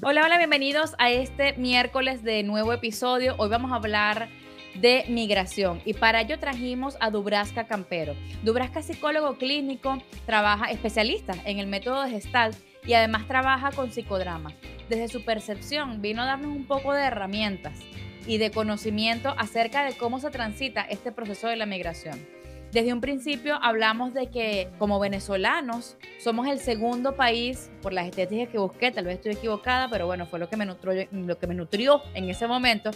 Hola, hola, bienvenidos a este miércoles de nuevo episodio. Hoy vamos a hablar de migración y para ello trajimos a Dubraska Campero. Dubraska es psicólogo clínico, trabaja especialista en el método de Gestalt y además trabaja con psicodrama. Desde su percepción vino a darnos un poco de herramientas y de conocimiento acerca de cómo se transita este proceso de la migración. Desde un principio hablamos de que como venezolanos somos el segundo país, por las estadísticas que busqué, tal vez estoy equivocada, pero bueno, fue lo que me nutrió, lo que me nutrió en ese momento.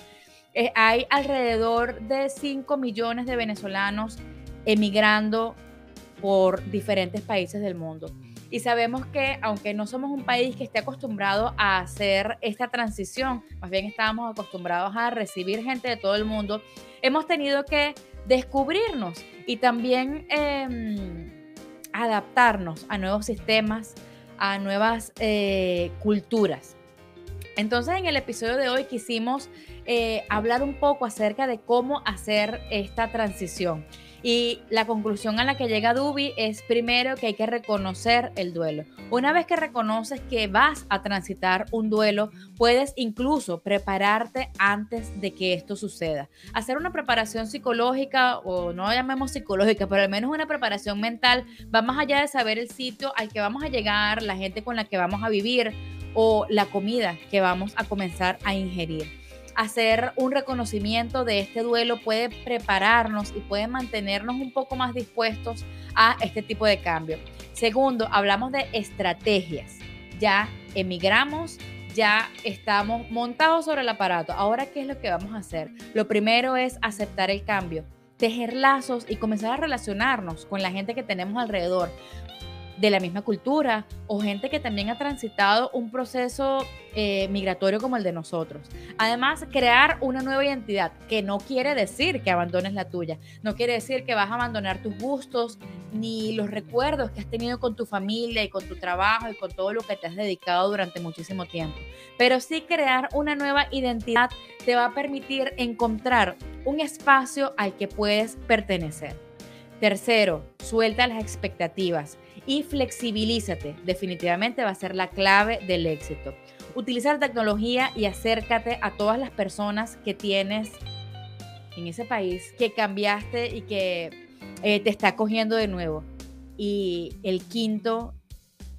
Eh, hay alrededor de 5 millones de venezolanos emigrando por diferentes países del mundo. Y sabemos que aunque no somos un país que esté acostumbrado a hacer esta transición, más bien estábamos acostumbrados a recibir gente de todo el mundo, hemos tenido que descubrirnos y también em, adaptarnos a nuevos sistemas, a nuevas eh, culturas. Entonces en el episodio de hoy quisimos eh, hablar un poco acerca de cómo hacer esta transición. Y la conclusión a la que llega Dubi es primero que hay que reconocer el duelo. Una vez que reconoces que vas a transitar un duelo, puedes incluso prepararte antes de que esto suceda. Hacer una preparación psicológica, o no llamemos psicológica, pero al menos una preparación mental, va más allá de saber el sitio al que vamos a llegar, la gente con la que vamos a vivir o la comida que vamos a comenzar a ingerir hacer un reconocimiento de este duelo puede prepararnos y puede mantenernos un poco más dispuestos a este tipo de cambio. Segundo, hablamos de estrategias. Ya emigramos, ya estamos montados sobre el aparato. Ahora, ¿qué es lo que vamos a hacer? Lo primero es aceptar el cambio, tejer lazos y comenzar a relacionarnos con la gente que tenemos alrededor de la misma cultura o gente que también ha transitado un proceso eh, migratorio como el de nosotros. Además, crear una nueva identidad, que no quiere decir que abandones la tuya, no quiere decir que vas a abandonar tus gustos ni los recuerdos que has tenido con tu familia y con tu trabajo y con todo lo que te has dedicado durante muchísimo tiempo. Pero sí crear una nueva identidad te va a permitir encontrar un espacio al que puedes pertenecer. Tercero, suelta las expectativas y flexibilízate. Definitivamente va a ser la clave del éxito. Utilizar tecnología y acércate a todas las personas que tienes en ese país, que cambiaste y que eh, te está cogiendo de nuevo. Y el quinto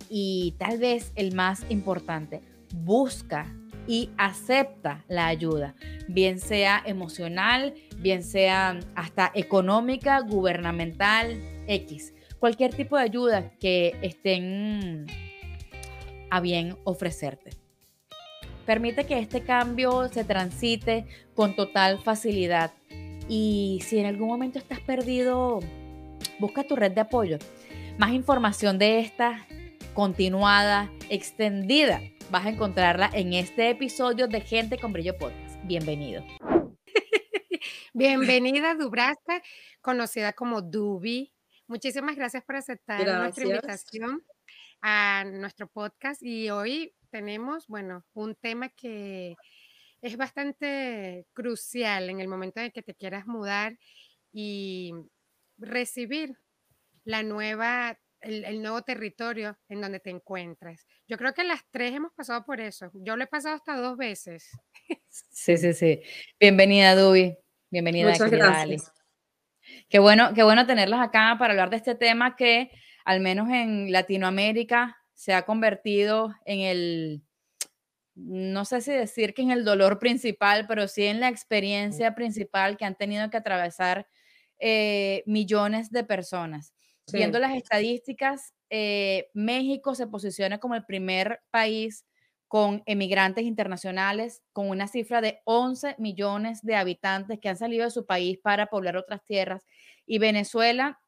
y tal vez el más importante, busca y acepta la ayuda, bien sea emocional, bien sea hasta económica, gubernamental, X cualquier tipo de ayuda que estén a bien ofrecerte. Permite que este cambio se transite con total facilidad. Y si en algún momento estás perdido, busca tu red de apoyo. Más información de esta continuada, extendida, vas a encontrarla en este episodio de Gente con Brillo Podcast. Bienvenido. Bienvenida, Dubrasta, conocida como Dubi Muchísimas gracias por aceptar nuestra invitación a nuestro podcast y hoy tenemos, bueno, un tema que es bastante crucial en el momento en que te quieras mudar y recibir la nueva, el, nuevo territorio en donde te encuentras. Yo creo que las tres hemos pasado por eso. Yo lo he pasado hasta dos veces. Sí, sí, sí. Bienvenida, Dubi. Bienvenida, Muchas gracias. Qué bueno, qué bueno tenerlas acá para hablar de este tema que al menos en Latinoamérica se ha convertido en el, no sé si decir que en el dolor principal, pero sí en la experiencia principal que han tenido que atravesar eh, millones de personas. Viendo las estadísticas, eh, México se posiciona como el primer país con emigrantes internacionales, con una cifra de 11 millones de habitantes que han salido de su país para poblar otras tierras. Y Venezuela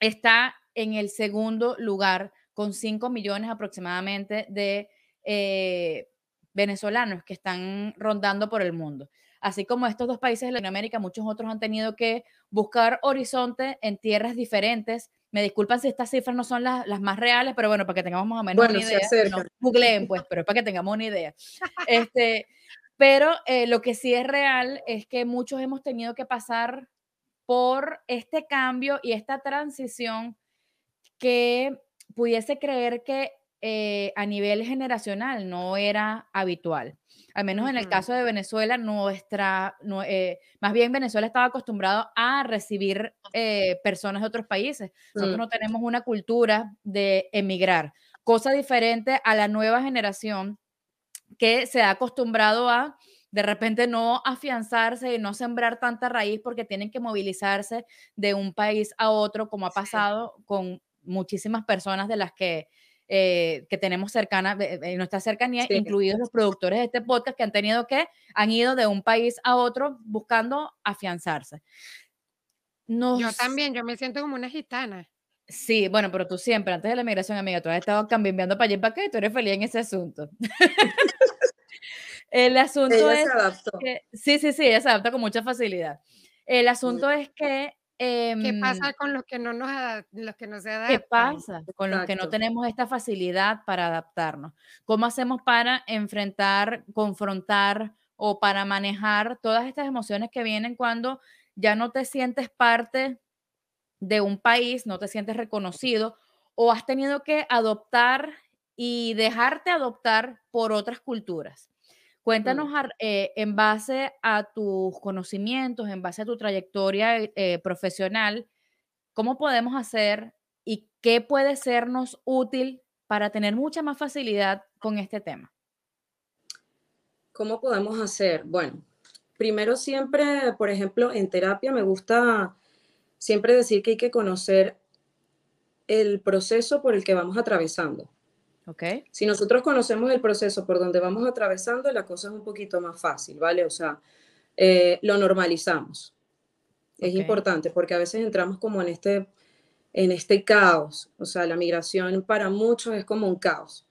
está en el segundo lugar con 5 millones aproximadamente de eh, venezolanos que están rondando por el mundo. Así como estos dos países de Latinoamérica, muchos otros han tenido que buscar horizonte en tierras diferentes. Me disculpan si estas cifras no son las, más reales, pero bueno, para que tengamos más o menos una idea. No googleen, pues, pero para que tengamos una idea. Este, pero eh, lo que sí es real es que muchos hemos tenido que pasar por este cambio y esta transición que pudiese creer que eh, a nivel generacional no era habitual. Al menos en el caso de Venezuela, nuestra, eh, más bien Venezuela estaba acostumbrado a recibir eh, personas de otros países. Nosotros mm. no tenemos una cultura de emigrar, cosa diferente a la nueva generación que se ha acostumbrado a de repente no afianzarse y no sembrar tanta raíz porque tienen que movilizarse de un país a otro, como ha pasado con muchísimas personas de las que eh, que tenemos cercana, en nuestra cercanía, incluidos los productores de este podcast que han tenido que, han ido de un país a otro buscando afianzarse. Yo también, yo me siento como una gitana. Sí, bueno, pero tú siempre, antes de la migración, amiga, tú has estado cambiando para allá y para acá y tú eres feliz en ese asunto. El asunto es que, sí, sí, sí, ella se adapta con mucha facilidad. El asunto es que ¿Qué em, pasa con los que no nos los que no se adaptan? ¿Qué pasa con los que no tenemos esta facilidad para adaptarnos? ¿Cómo hacemos para enfrentar, confrontar o para manejar todas estas emociones que vienen cuando ya no te sientes parte de un país, no te sientes reconocido o has tenido que adoptar y dejarte adoptar por otras culturas? Cuéntanos eh, en base a tus conocimientos, en base a tu trayectoria eh, profesional, cómo podemos hacer y qué puede sernos útil para tener mucha más facilidad con este tema. ¿Cómo podemos hacer? Bueno, primero siempre, por ejemplo, en terapia me gusta siempre decir que hay que conocer el proceso por el que vamos atravesando. Si nosotros conocemos el proceso por donde vamos atravesando, la cosa es un poquito más fácil, ¿vale? O sea, eh, lo normalizamos. Es importante porque a veces entramos como en este, en este caos. O sea, la migración para muchos es como un caos.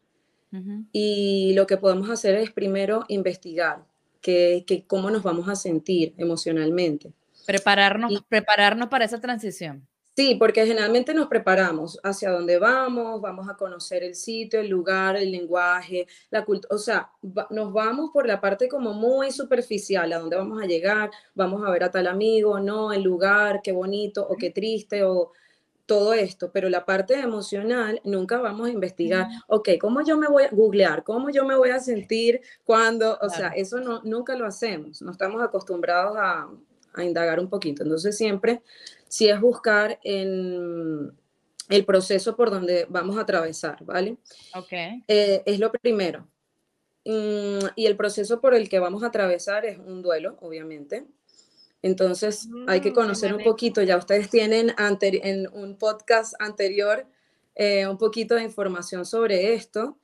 Y lo que podemos hacer es primero investigar que, que cómo nos vamos a sentir emocionalmente. Prepararnos, prepararnos para esa transición. Sí, porque generalmente nos preparamos hacia dónde vamos, vamos a conocer el sitio, el lugar, el lenguaje, la cultura, o sea, nos vamos por la parte como muy superficial, a dónde vamos a llegar, vamos a ver a tal amigo, no, el lugar, qué bonito o qué triste o todo esto, pero la parte emocional nunca vamos a investigar, ok, ¿cómo yo me voy a googlear? ¿Cómo yo me voy a sentir cuando, o sea, eso no, nunca lo hacemos, no estamos acostumbrados a, a indagar un poquito, entonces siempre si es buscar en el proceso por donde vamos a atravesar, ¿vale? Ok. Eh, es lo primero. Mm, y el proceso por el que vamos a atravesar es un duelo, obviamente. Entonces hay que mm, conocer un poquito, ya ustedes tienen en un podcast anterior eh, un poquito de información sobre esto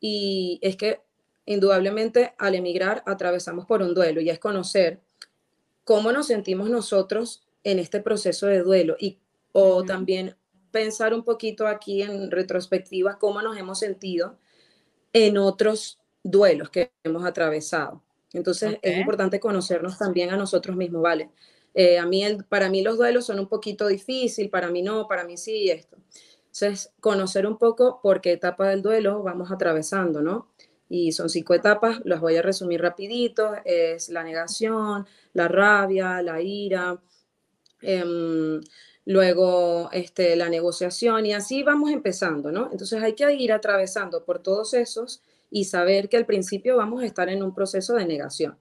y es que indudablemente al emigrar atravesamos por un duelo y es conocer cómo nos sentimos nosotros en este proceso de duelo y o también pensar un poquito aquí en retrospectiva cómo nos hemos sentido en otros duelos que hemos atravesado. Entonces es importante conocernos también a nosotros mismos, ¿vale? Eh, a mí, el, para mí los duelos son un poquito difícil, para mí no, para mí sí, esto. Entonces, conocer un poco por qué etapa del duelo vamos atravesando, ¿no? Y son cinco etapas, las voy a resumir rapidito, es la negación, la rabia, la ira, Em, luego este, la negociación y así vamos empezando, ¿no? Entonces hay que ir atravesando por todos esos y saber que al principio vamos a estar en un proceso de negación.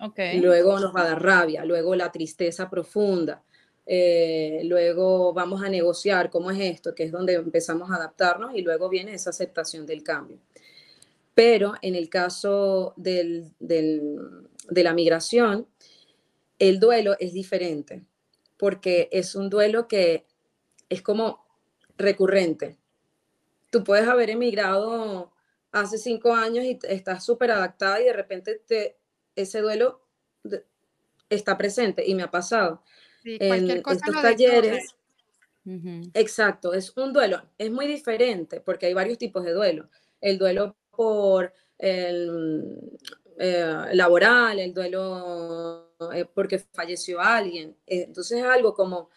Okay. Luego nos va a dar rabia, luego la tristeza profunda, eh, luego vamos a negociar cómo es esto, que es donde empezamos a adaptarnos y luego viene esa aceptación del cambio. Pero en el caso del, del, de la migración, el duelo es diferente porque es un duelo que es como recurrente. Tú puedes haber emigrado hace cinco años y estás súper adaptada y de repente te, ese duelo está presente y me ha pasado. en estos talleres. Exacto, es un duelo. Es muy diferente porque hay varios tipos de duelo. El duelo por el, eh, laboral, el duelo eh, porque falleció alguien. entonces es algo como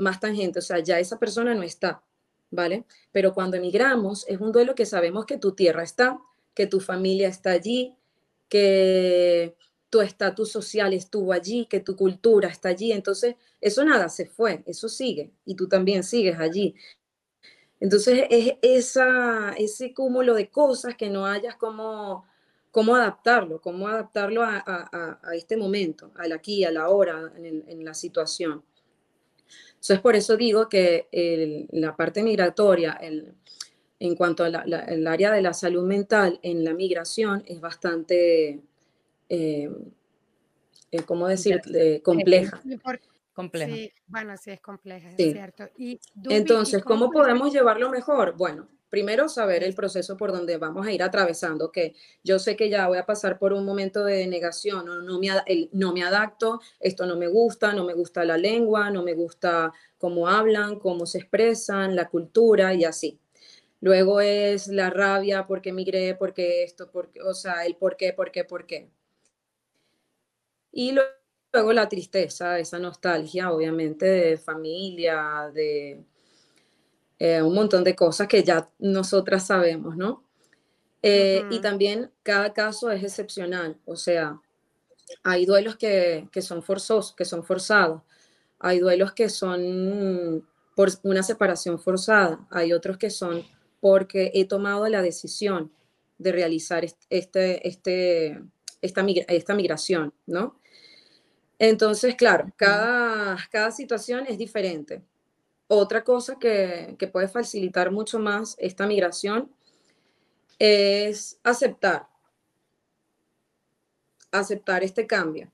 más tangente, o sea, ya esa persona no está, ¿vale? Pero cuando emigramos es un duelo que sabemos que tu tierra está, que tu familia está allí, que tu estatus social estuvo allí, que tu cultura está allí. Entonces, eso nada se fue, eso sigue y tú también sigues allí. Entonces, es esa, ese cúmulo de cosas que no hayas como cómo adaptarlo, cómo adaptarlo a, este momento, al aquí, a la hora, en, la situación. Entonces, por eso digo que la parte migratoria, en cuanto al área de la salud mental en la migración, es bastante eh, eh, ¿cómo decir?, compleja. Compleja. Sí, bueno, sí es compleja, es cierto. Y, Entonces, ¿cómo, podemos llevarlo mejor? Bueno, primero saber el proceso por donde vamos a ir atravesando, que yo sé que ya voy a pasar por un momento de negación, no, no, me, no me adapto, esto no me gusta, no me gusta la lengua, no me gusta cómo hablan, cómo se expresan, la cultura y así. Luego es la rabia porque migré, porque esto, porque, o sea, el por qué, por qué, por qué. Y luego la tristeza, esa nostalgia, obviamente, de familia, de eh, un montón de cosas que ya nosotras sabemos, ¿no? Eh, y también cada caso es excepcional, o sea, hay duelos que, que, son forzosos, que son forzados, hay duelos que son por una separación forzada, hay otros que son porque he tomado la decisión de realizar este, este, esta, esta migración, ¿no? Entonces, claro, cada, cada situación es diferente. Otra cosa que, que puede facilitar mucho más esta migración es aceptar, aceptar este cambio.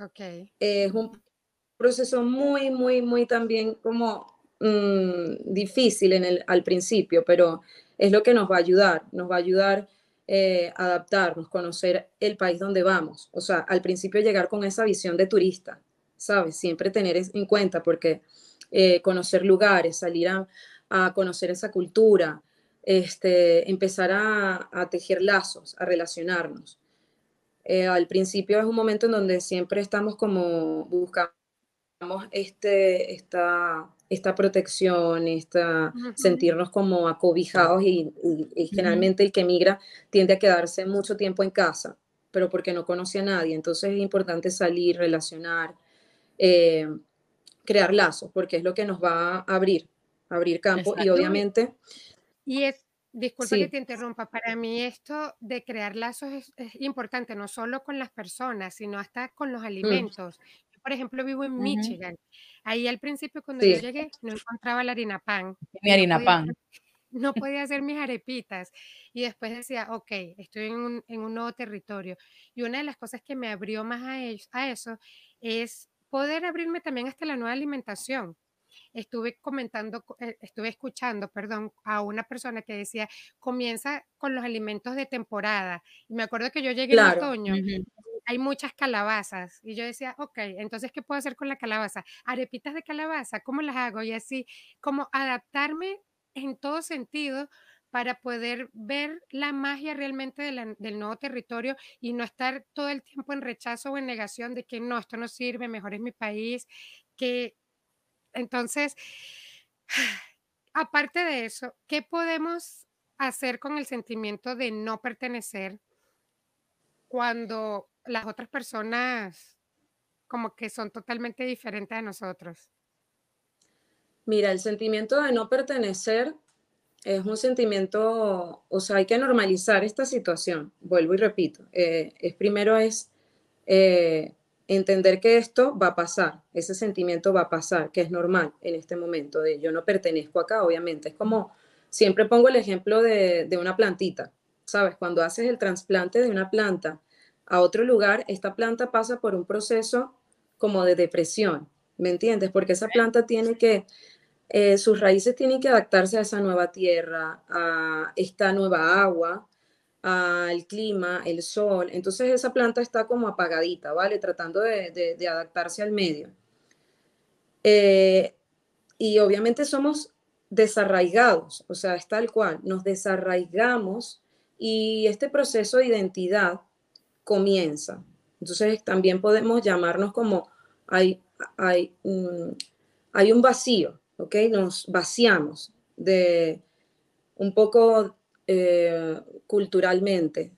Okay. Es un proceso muy, muy, muy también como mm, difícil en el, al principio, pero es lo que nos va a ayudar, nos va a ayudar eh, adaptarnos, conocer el país donde vamos. O sea, al principio llegar con esa visión de turista, ¿sabes? Siempre tener en cuenta porque eh, conocer lugares, salir a, conocer esa cultura, este, empezar a, tejer lazos, a relacionarnos. Eh, al principio es un momento en donde siempre estamos como buscamos este, esta esta protección, esta, sentirnos como acobijados y, generalmente el que migra tiende a quedarse mucho tiempo en casa, pero porque no conoce a nadie. Entonces es importante salir, relacionar, eh, crear lazos, porque es lo que nos va a abrir, abrir campo y obviamente... Y es, disculpa que te interrumpa, para mí esto de crear lazos es, importante, no solo con las personas, sino hasta con los mm. alimentos por ejemplo, vivo en Michigan. Ahí al principio cuando yo llegué no encontraba la harina pan. Mi harina pan. No podía hacer mis arepitas. Y después decía, ok, estoy en un, en un nuevo territorio. Y una de las cosas que me abrió más a, a eso es poder abrirme también hasta la nueva alimentación estuve comentando, eh, estuve escuchando, perdón, a una persona que decía, comienza con los alimentos de temporada. Y me acuerdo que yo llegué en otoño, hay muchas calabazas. Y yo decía, ok, entonces, ¿qué puedo hacer con la calabaza? Arepitas de calabaza, ¿cómo las hago? Y así, como adaptarme en todo sentido para poder ver la magia realmente del nuevo territorio y no estar todo el tiempo en rechazo o en negación de que no, esto no sirve, mejor es mi país, que entonces, aparte de eso, ¿qué podemos hacer con el sentimiento de no pertenecer cuando las otras personas como que son totalmente diferentes a nosotros? Mira, el sentimiento de no pertenecer es un sentimiento, o sea, hay que normalizar esta situación, vuelvo y repito, eh, es primero es eh, entender que esto va a pasar, ese sentimiento va a pasar, que es normal en este momento de yo no pertenezco acá, obviamente. Es como, siempre pongo el ejemplo de, una plantita, ¿sabes? Cuando haces el trasplante de una planta a otro lugar, esta planta pasa por un proceso como de depresión, ¿me entiendes? Porque esa planta tiene que, eh, sus raíces tienen que adaptarse a esa nueva tierra, a esta nueva agua, al clima, el sol. Entonces esa planta está como apagadita, ¿vale? Tratando de, adaptarse al medio. Eh, y obviamente somos desarraigados, o sea, es tal cual, nos desarraigamos y este proceso de identidad comienza. Entonces también podemos llamarnos como hay, hay, hay un vacío, ¿ok? Nos vaciamos de un poco eh, culturalmente,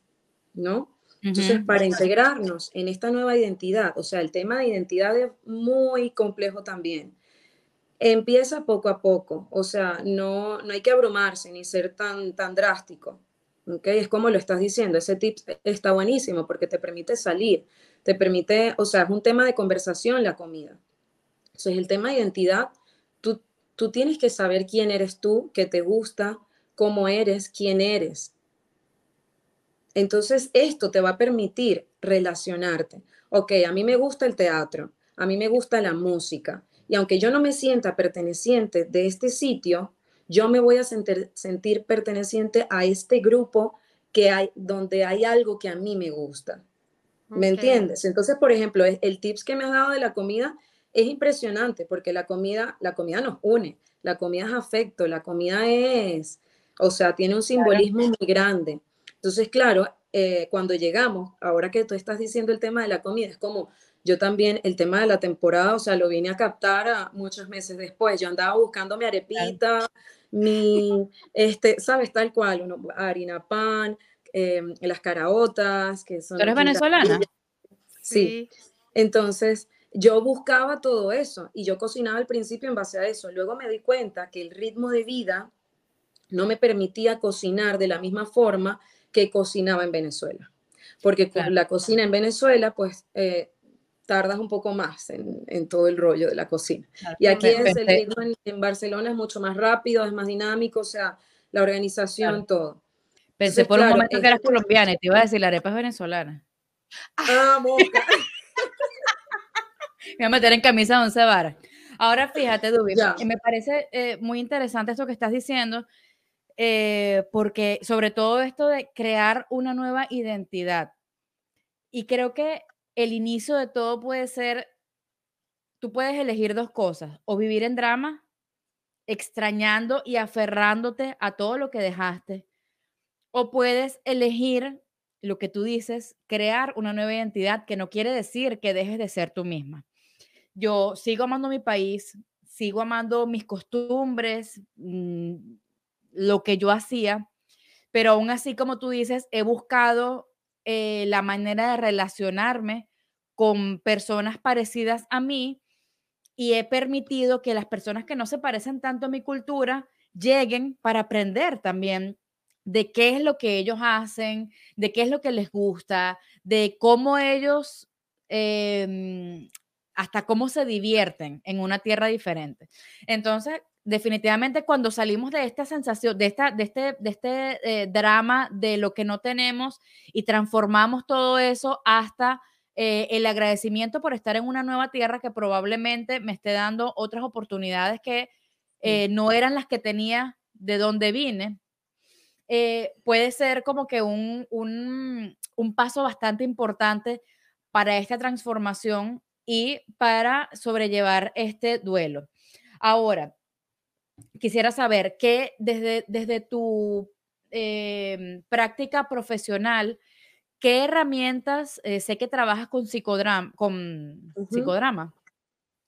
¿no? Entonces, para integrarnos en esta nueva identidad, o sea, el tema de identidad es muy complejo también. Empieza poco a poco, o sea, no, no hay que abrumarse ni ser tan, tan drástico. ¿okay? Es como lo estás diciendo, ese tip está buenísimo porque te permite salir, te permite, o sea, es un tema de conversación la comida. Entonces, el tema de identidad, tú, tú tienes que saber quién eres tú, qué te gusta, cómo eres, quién eres. Entonces, esto te va a permitir relacionarte. Ok, a mí me gusta el teatro, a mí me gusta la música, y aunque yo no me sienta perteneciente de este sitio, yo me voy a sentir, sentir perteneciente a este grupo que hay, donde hay algo que a mí me gusta. ¿Me entiendes? Entonces, por ejemplo, el tips que me has dado de la comida es impresionante porque la comida, la comida nos une, la comida es afecto, la comida es, o sea, tiene un simbolismo muy grande. Entonces, claro, eh, cuando llegamos, ahora que tú estás diciendo el tema de la comida, es como yo también, el tema de la temporada, o sea, lo vine a captar a muchos meses después. Yo andaba buscando mi arepita, mi, este, ¿sabes? Tal cual, uno, harina pan, em, las caraotas, que son... ¿Tú eres venezolana? Sí. Entonces, yo buscaba todo eso y yo cocinaba al principio en base a eso. Luego me di cuenta que el ritmo de vida no me permitía cocinar de la misma forma que cocinaba en Venezuela. Porque con la cocina en Venezuela, pues eh, tardas un poco más en, todo el rollo de la cocina. y aquí es el ritmo en, Barcelona es mucho más rápido, es más dinámico, o sea, la organización, todo. Pensé por un momento que eras colombiana y te iba a decir, la arepa es venezolana. Ah. Me voy a meter en camisa de once varas. Ahora fíjate, Dubi, me parece eh, muy interesante esto que estás diciendo, eh, porque sobre todo esto de crear una nueva identidad. Y creo que el inicio de todo puede ser, tú puedes elegir dos cosas, o vivir en drama, extrañando y aferrándote a todo lo que dejaste, o puedes elegir lo que tú dices, crear una nueva identidad que no quiere decir que dejes de ser tú misma. Yo sigo amando mi país, sigo amando mis costumbres, mm, lo que yo hacía, pero aún así, como tú dices, he buscado eh, la manera de relacionarme con personas parecidas a mí y he permitido que las personas que no se parecen tanto a mi cultura lleguen para aprender también de qué es lo que ellos hacen, de qué es lo que les gusta, de cómo ellos, em, hasta cómo se divierten en una tierra diferente. Entonces, definitivamente cuando salimos de esta sensación, de, esta, de este, de este eh, drama de lo que no tenemos y transformamos todo eso hasta eh, el agradecimiento por estar en una nueva tierra que probablemente me esté dando otras oportunidades que eh, no eran las que tenía de donde vine, puede ser como que un, un, un paso bastante importante para esta transformación y para sobrellevar este duelo. Ahora, quisiera saber qué desde, desde tu em, práctica profesional, ¿qué herramientas, eh, sé que trabajas con psicodrama, con psicodrama?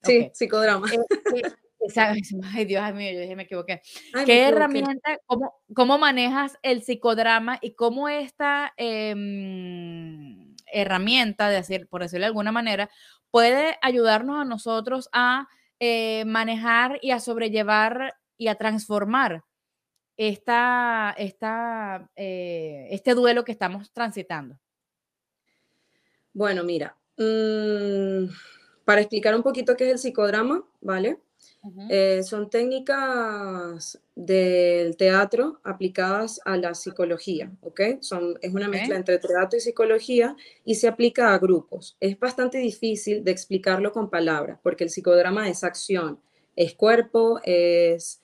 Sí, psicodrama. Eh, ay, Dios mío, yo dije, me equivoqué. ¿Qué herramienta, cómo, cómo, manejas el psicodrama y cómo esta em, herramienta, de decir, por decirlo de alguna manera, puede ayudarnos a nosotros a eh, manejar y a sobrellevar y a transformar esta, esta, eh, este duelo que estamos transitando? Bueno, mira, mm, para explicar un poquito qué es el psicodrama, ¿vale? Eh, son técnicas del teatro aplicadas a la psicología, ¿ok? Son, es una mezcla entre teatro y psicología y se aplica a grupos. Es bastante difícil de explicarlo con palabras porque el psicodrama es acción, es cuerpo, es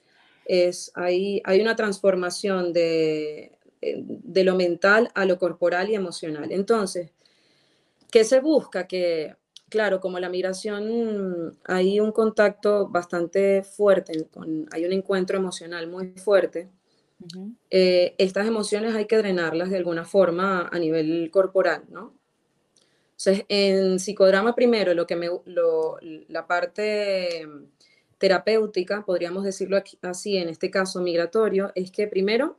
es, hay, hay una transformación de, eh, de lo mental a lo corporal y emocional. Entonces, ¿qué se busca? Que, claro, como la migración hay un contacto bastante fuerte, con, hay un encuentro emocional muy fuerte, eh, estas emociones hay que drenarlas de alguna forma a nivel corporal, ¿no? Entonces, en psicodrama primero, lo que me, la parte terapéutica, podríamos decirlo así, en este caso migratorio, es que primero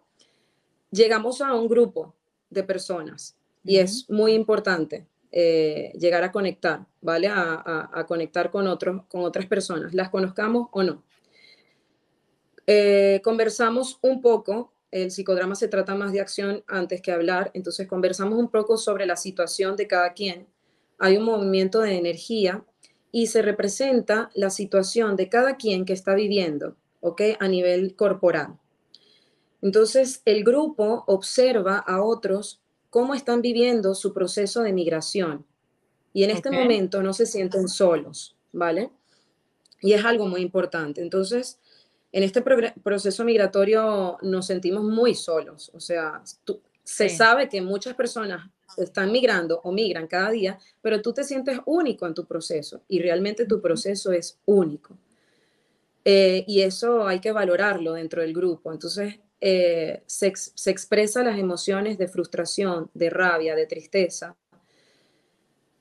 llegamos a un grupo de personas y es muy importante eh, llegar a conectar, ¿vale? A, conectar con, otros, con otras personas, las conozcamos o no. Eh, conversamos un poco, el psicodrama se trata más de acción antes que hablar, entonces conversamos un poco sobre la situación de cada quien. Hay un movimiento de energía y se representa la situación de cada quien que está viviendo, ¿ok? A nivel corporal. Entonces, el grupo observa a otros cómo están viviendo su proceso de migración. Y en este momento no se sienten solos, ¿vale? Y es algo muy importante. Entonces, en este proceso migratorio nos sentimos muy solos. O sea, se sabe que muchas personas están migrando o migran cada día, pero tú te sientes único en tu proceso y realmente tu proceso es único. Eh, y eso hay que valorarlo dentro del grupo. Entonces, eh, se, se expresan las emociones de frustración, de rabia, de tristeza,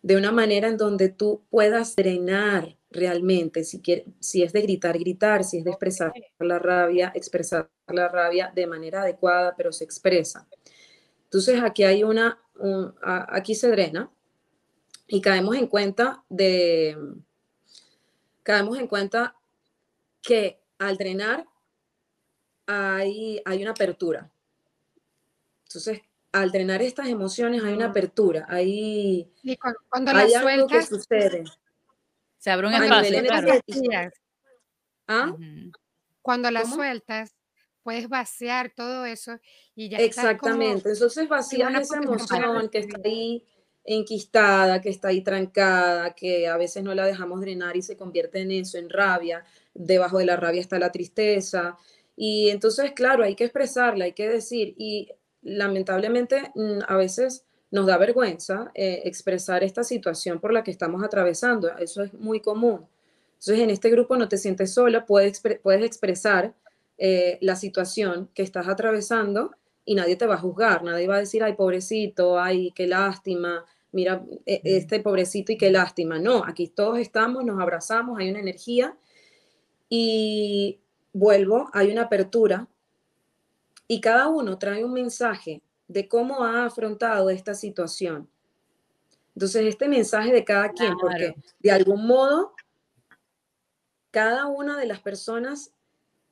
de una manera en donde tú puedas drenar realmente, si, si es de gritar, gritar, si es de expresar la rabia, expresar la rabia de manera adecuada, pero se expresa. Entonces aquí hay una, aquí se drena y caemos en cuenta de, caemos en cuenta que al drenar hay, hay una apertura. Entonces, al drenar estas emociones hay una apertura, hay, cuando, hay algo que sucede. Se abre un espacio. ¿Ah? Cuando las sueltas, puedes vaciar todo eso y ya Exactamente, entonces vacías esa emoción que está ahí enquistada, que está ahí trancada, que a veces no la dejamos drenar y se convierte en eso, en rabia. Debajo de la rabia está la tristeza, y entonces, claro, hay que expresarla, hay que decir, y lamentablemente mm, a veces nos da vergüenza eh, expresar esta situación por la que estamos atravesando, eso es muy común. Entonces, en este grupo no te sientes sola, puedes, puedes expresar eh, la situación que estás atravesando y nadie te va a juzgar, nadie va a decir, ay, pobrecito, ay, qué lástima, mira, e, este pobrecito y qué lástima. No, aquí todos estamos, nos abrazamos, hay una energía y vuelvo, hay una apertura y cada uno trae un mensaje de cómo ha afrontado esta situación. Entonces, este mensaje de cada quien, porque de algún modo, cada una de las personas,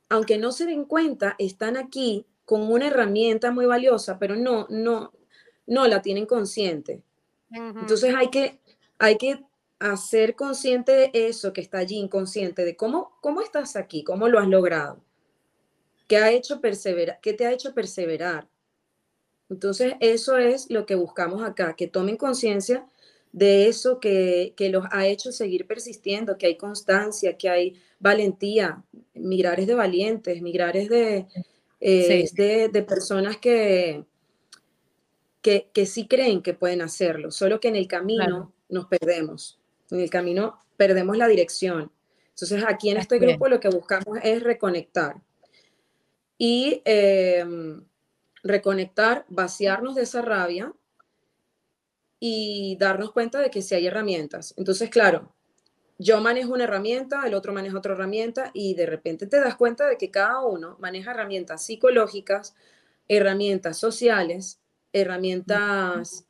aunque no se den cuenta, están aquí con una herramienta muy valiosa, pero no, no, no la tienen consciente. Entonces hay que, hay que hacer consciente de eso que está allí, inconsciente, de cómo, cómo estás aquí, cómo lo has logrado, qué, ha hecho perseverar, qué te ha hecho perseverar. Entonces, eso es lo que buscamos acá, que tomen conciencia de eso que, que, los ha hecho seguir persistiendo, que hay constancia, que hay valentía. Migrar es de valientes, migrar es de, eh, de, de, personas que, que, que, sí creen que pueden hacerlo, solo que en el camino nos perdemos en el camino perdemos la dirección. Entonces aquí en este grupo lo que buscamos es reconectar y em, reconectar, vaciarnos de esa rabia y darnos cuenta de que si hay herramientas. Entonces, claro, yo manejo una herramienta, el otro maneja otra herramienta y de repente te das cuenta de que cada uno maneja herramientas psicológicas, herramientas sociales, herramientas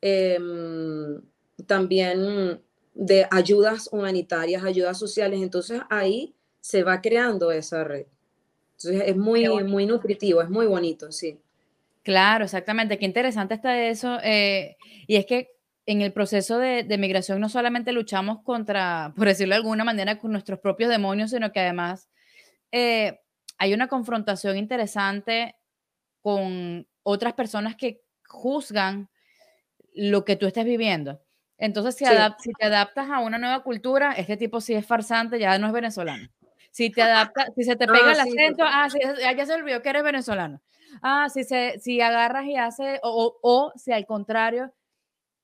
em, también de ayudas humanitarias, ayudas sociales. Entonces ahí se va creando esa red. Entonces es muy, muy nutritivo, es muy bonito, sí. Claro, exactamente. Qué interesante está eso. Eh, y es que en el proceso de, migración no solamente luchamos contra, por decirlo de alguna manera, con nuestros propios demonios, sino que además eh, hay una confrontación interesante con otras personas que juzgan lo que tú estás viviendo. Entonces, si, si, te adaptas a una nueva cultura, este tipo sí es farsante, ya no es venezolano. Si te adaptas, si se te pega ah, el acento, ah, ya se olvidó que eres venezolano. Ah, si, se, si agarras y hace, o, o, si al contrario,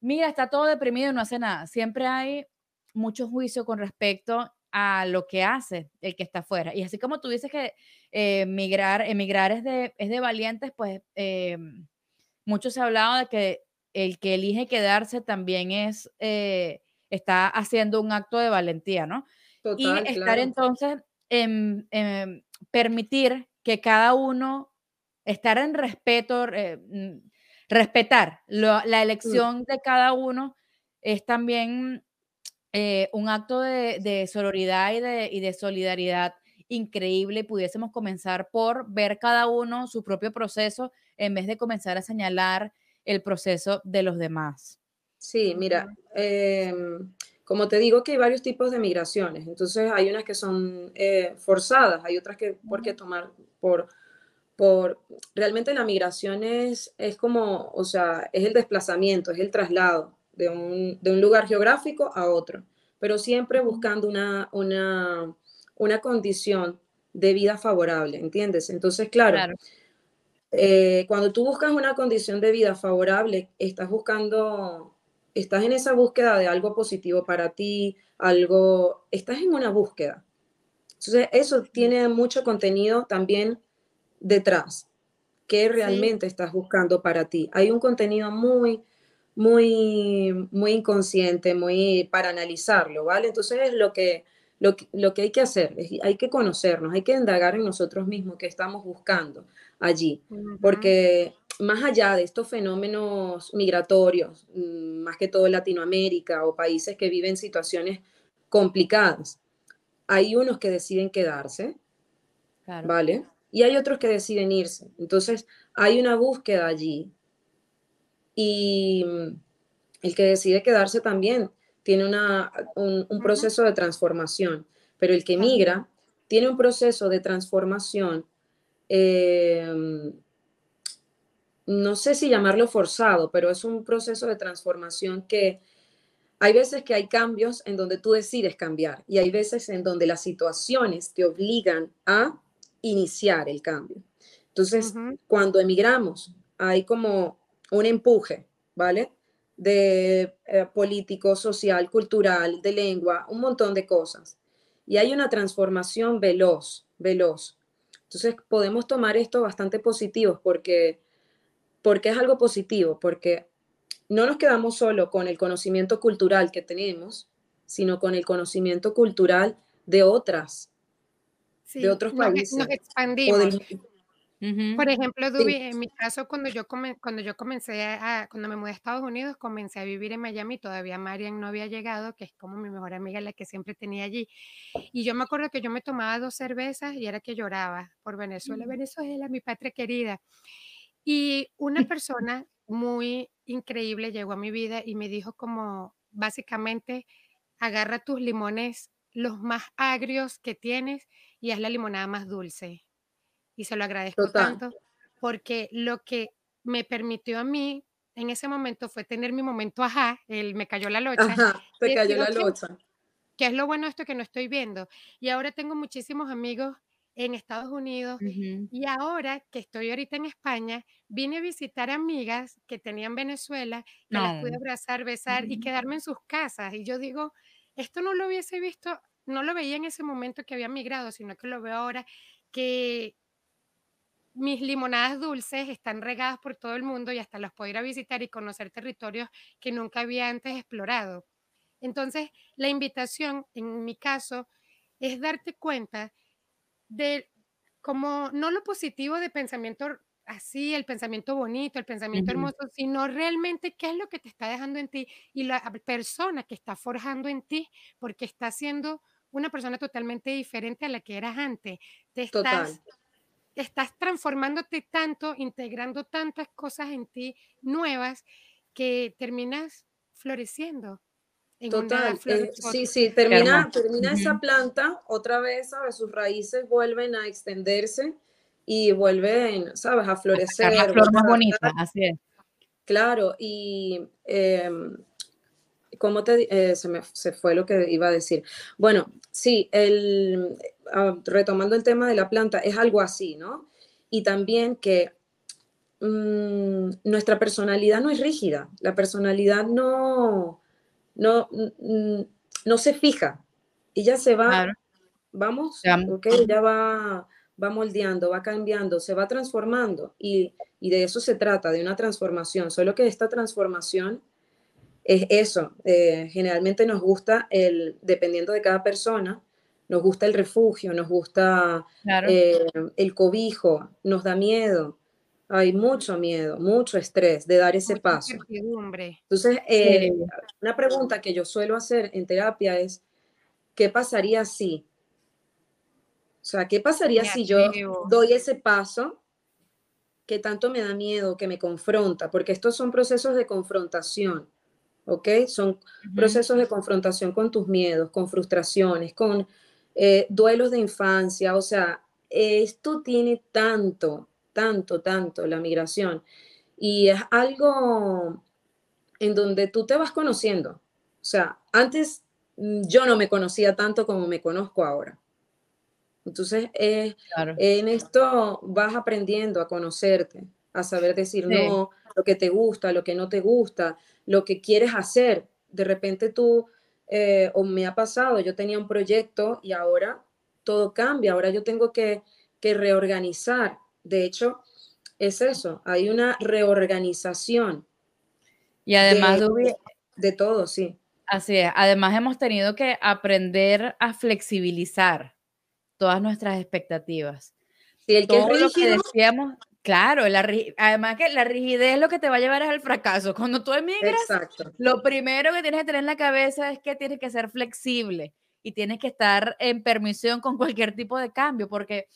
mira, está todo deprimido y no hace nada. Siempre hay mucho juicio con respecto a lo que hace el que está afuera. Y así como tú dices que eh, migrar, emigrar es de, es de valientes, pues eh, mucho se ha hablado de que el que elige quedarse también es, eh, está haciendo un acto de valentía, ¿no? y estar entonces en, permitir que cada uno, estar en respeto, mm, respetar la mm. elección de cada uno es también eh, un acto de, de sororidad y de, y de, solidaridad increíble. Pudiésemos comenzar por ver cada uno su propio proceso en vez de comenzar a señalar el proceso de los demás. Sí, mira, em, como te digo que hay varios tipos de migraciones, entonces hay unas que son eh, forzadas, hay otras que por qué tomar por, por, realmente la migración es, es como, o sea, es el desplazamiento, es el traslado de un, lugar geográfico a otro, pero siempre buscando una, una, una condición de vida favorable, ¿entiendes? Entonces, claro, eh, cuando tú buscas una condición de vida favorable, estás buscando, estás en esa búsqueda de algo positivo para ti, algo, estás en una búsqueda. Entonces, eso tiene mucho contenido también detrás. ¿Qué realmente estás buscando para ti? Hay un contenido muy, muy, muy inconsciente, muy para analizarlo, ¿vale? Entonces es lo que, lo, lo que hay que hacer, hay que conocernos, hay que indagar en nosotros mismos qué estamos buscando allí, porque más allá de estos fenómenos migratorios, mm, más que todo Latinoamérica o países que viven situaciones complicadas, hay unos que deciden quedarse, ¿vale? Y hay otros que deciden irse. Entonces, hay una búsqueda allí y mm, el que decide quedarse también tiene una, un, proceso de transformación, pero el que migra tiene un proceso de transformación, em, no sé si llamarlo forzado, pero es un proceso de transformación que hay veces que hay cambios en donde tú decides cambiar y hay veces en donde las situaciones te obligan a iniciar el cambio. Entonces, cuando emigramos, hay como un empuje, ¿vale? De eh, político, social, cultural, de lengua, un montón de cosas. Y hay una transformación veloz, veloz. Entonces podemos tomar esto bastante positivo porque, porque es algo positivo, porque no nos quedamos solo con el conocimiento cultural que tenemos, sino con el conocimiento cultural de otras, de otros países. Nos expandimos. Por ejemplo, Dubi, en mi caso, cuando yo, cuando yo comencé a, cuando me mudé a Estados Unidos, comencé a vivir en Miami, todavía Marian no había llegado, que es como mi mejor amiga, la que siempre tenía allí. Y yo me acuerdo que yo me tomaba dos cervezas y era que lloraba por Venezuela, mm. Venezuela, mi patria querida. Y una persona muy increíble llegó a mi vida y me dijo como, básicamente, agarra tus limones, los más agrios que tienes, y haz la limonada más dulce y se lo agradezco tanto porque lo que me permitió a mí en ese momento fue tener mi momento, ajá, él me cayó la locha. Ajá, te cayó la locha. ¿Qué es lo bueno esto que no estoy viendo? Y ahora tengo muchísimos amigos en Estados Unidos y ahora que estoy ahorita en España, vine a visitar amigas que tenían Venezuela, que las pude abrazar, besar y quedarme en sus casas. Y yo digo, esto no lo hubiese visto, no lo veía en ese momento que había migrado, sino que lo veo ahora, que, mis limonadas dulces están regadas por todo el mundo y hasta las puedo ir a visitar y conocer territorios que nunca había antes explorado. Entonces, la invitación, en mi caso, es darte cuenta de como no lo positivo de pensamiento así, el pensamiento bonito, el pensamiento hermoso, sino realmente qué es lo que te está dejando en ti y la persona que está forjando en ti, porque está siendo una persona totalmente diferente a la que eras antes. Te estás estás transformándote tanto, integrando tantas cosas en ti nuevas que terminas floreciendo. Total, eh, sí, sí, termina, termina esa planta otra vez, ¿sabes? Sus raíces vuelven a extenderse y vuelven, ¿sabes? A florecer. la flor más bonita, así es. Claro, y em, ¿cómo te, eh, se me se fue lo que iba a decir? Bueno, sí, el, Ah, retomando el tema de la planta, es algo así, ¿no? Y también que mm, nuestra personalidad no es rígida, la personalidad no, no, mm, no se fija, y ya se va, vamos, ya va, va moldeando, va cambiando, se va transformando y, y, de eso se trata, de una transformación, solo que esta transformación es eso, eh, generalmente nos gusta el, dependiendo de cada persona, nos gusta el refugio, nos gusta eh, el cobijo, nos da miedo, hay mucho miedo, mucho estrés de dar ese paso. Entonces, eh, una pregunta que yo suelo hacer en terapia es, ¿qué pasaría si? O sea, ¿qué pasaría si yo doy ese paso que tanto me da miedo, que me confronta? Porque estos son procesos de confrontación, ¿ok? Son procesos de confrontación con tus miedos, con frustraciones, con eh, duelos de infancia, o sea, esto tiene tanto, tanto, tanto la migración. Y es algo en donde tú te vas conociendo. O sea, antes mm, yo no me conocía tanto como me conozco ahora. Entonces, eh, en esto vas aprendiendo a conocerte, a saber decir no, lo que te gusta, lo que no te gusta, lo que quieres hacer. De repente tú eh, o me ha pasado, yo tenía un proyecto y ahora todo cambia, ahora yo tengo que, reorganizar. De hecho, es eso, hay una reorganización. Y además de, todo, sí. Así es, además hemos tenido que aprender a flexibilizar todas nuestras expectativas. Sí, el que lo que decíamos, Claro, además que la rigidez es lo que te va a llevar al fracaso. Cuando tú emigras, lo primero que tienes que tener en la cabeza es que tienes que ser flexible y tienes que estar en permisión con cualquier tipo de cambio, porque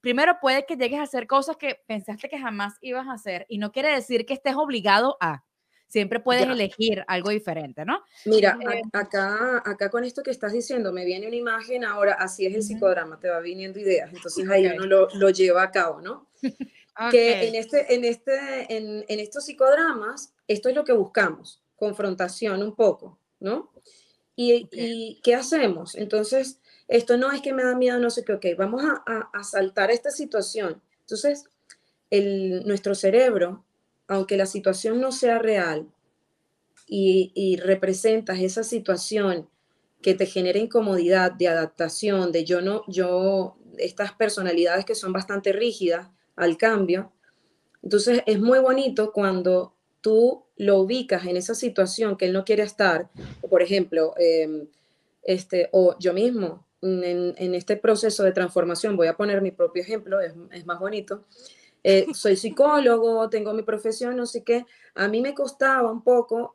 primero puede que llegues a hacer cosas que pensaste que jamás ibas a hacer y no quiere decir que estés obligado a. Siempre puedes elegir algo diferente, ¿no? Mira, eh, acá, acá con esto que estás diciendo, me viene una imagen ahora, así es el psicodrama, te va viniendo ideas, entonces ahí uno lo, lo lleva a cabo, ¿no? Que en, este, en, este, en, en, estos psicodramas, esto es lo que buscamos, confrontación un poco, ¿no? Y, y, qué hacemos? Entonces, esto no es que me da miedo, no sé qué, ok, vamos a, a, saltar esta situación. Entonces, el, nuestro cerebro, aunque la situación no sea real y, y representas esa situación que te genera incomodidad de adaptación, de yo no, yo, estas personalidades que son bastante rígidas, al cambio. Entonces es muy bonito cuando tú lo ubicas en esa situación que él no quiere estar, por ejemplo, em, este, o yo mismo, en, este proceso de transformación, voy a poner mi propio ejemplo, es, más bonito. Eh, soy psicólogo, tengo mi profesión, no sé qué. A mí me costaba un poco